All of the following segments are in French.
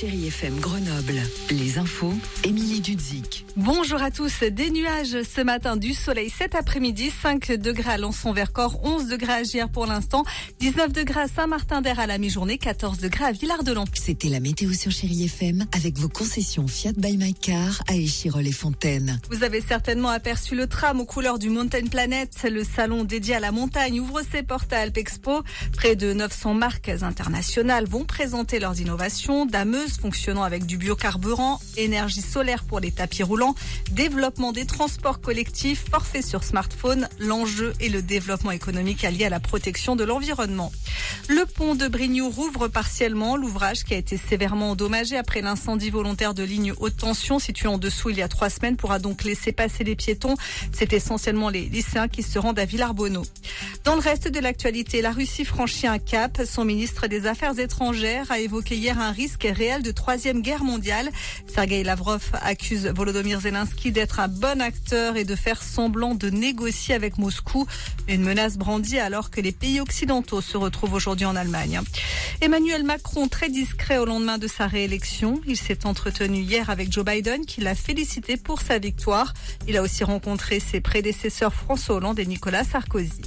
Chérie FM Grenoble. Les infos, Émilie Dudzik. Bonjour à tous. Des nuages ce matin, du soleil cet après-midi. 5 degrés à Lançon-Vercors, 11 degrés à Gier pour l'instant, 19 degrés à Saint-Martin-d'Air à la mi-journée, 14 degrés à Villard-de-Lans. C'était la météo sur Chérie FM avec vos concessions Fiat by My Car à Échirol et Fontaine. Vous avez certainement aperçu le tram aux couleurs du Mountain Planet. Le salon dédié à la montagne ouvre ses portes à Alpexpo. Près de 900 marques internationales vont présenter leurs innovations. Dameuse fonctionnant avec du biocarburant, énergie solaire pour les tapis roulants, développement des transports collectifs, forfait sur smartphone. L'enjeu est le développement économique allié à la protection de l'environnement. Le pont de Brignoux rouvre partiellement. L'ouvrage qui a été sévèrement endommagé après l'incendie volontaire de ligne haute tension située en dessous il y a trois semaines pourra donc laisser passer les piétons. C'est essentiellement les lycéens qui se rendent à Villarbonneau. Dans le reste de l'actualité, la Russie franchit un cap. Son ministre des Affaires étrangères a évoqué hier un risque réel de troisième guerre mondiale. Sergei Lavrov accuse Volodymyr Zelensky d'être un bon acteur et de faire semblant de négocier avec Moscou. Une menace brandie alors que les pays occidentaux se retrouvent aujourd'hui en Allemagne. Emmanuel Macron, très discret au lendemain de sa réélection. Il s'est entretenu hier avec Joe Biden qui l'a félicité pour sa victoire. Il a aussi rencontré ses prédécesseurs François Hollande et Nicolas Sarkozy.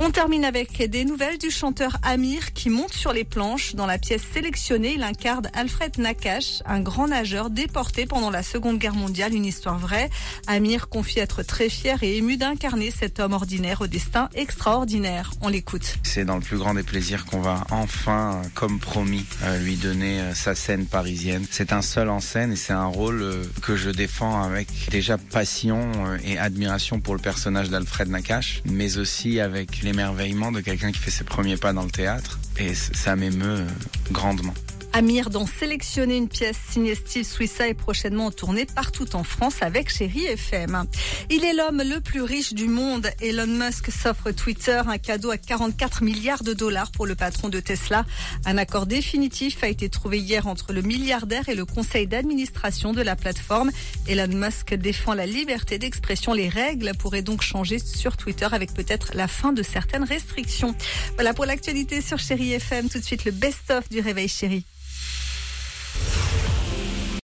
On termine avec des nouvelles du chanteur Amir qui monte sur les planches. Dans la pièce sélectionnée, il incarne Alfred Nakash, un grand nageur déporté pendant la Seconde Guerre mondiale, une histoire vraie. Amir confie être très fier et ému d'incarner cet homme ordinaire au destin extraordinaire. On l'écoute. C'est dans le plus grand des plaisirs qu'on va enfin, comme promis, euh, lui donner euh, sa scène parisienne. C'est un seul en scène et c'est un rôle euh, que je défends avec déjà passion et admiration pour le personnage d'Alfred Nakash, mais aussi avec l'émerveillement de quelqu'un qui fait ses premiers pas dans le théâtre. Et ça m'émeut grandement. Amir dans Sélectionner une pièce signée Steve Suissa est prochainement en tournée partout en France avec Chéri FM. Il est l'homme le plus riche du monde. Elon Musk s'offre Twitter un cadeau à 44 milliards de dollars pour le patron de Tesla. Un accord définitif a été trouvé hier entre le milliardaire et le conseil d'administration de la plateforme. Elon Musk défend la liberté d'expression. Les règles pourraient donc changer sur Twitter avec peut-être la fin de certaines restrictions. Voilà pour l'actualité sur Chéri FM. Tout de suite le best-of du réveil chéri.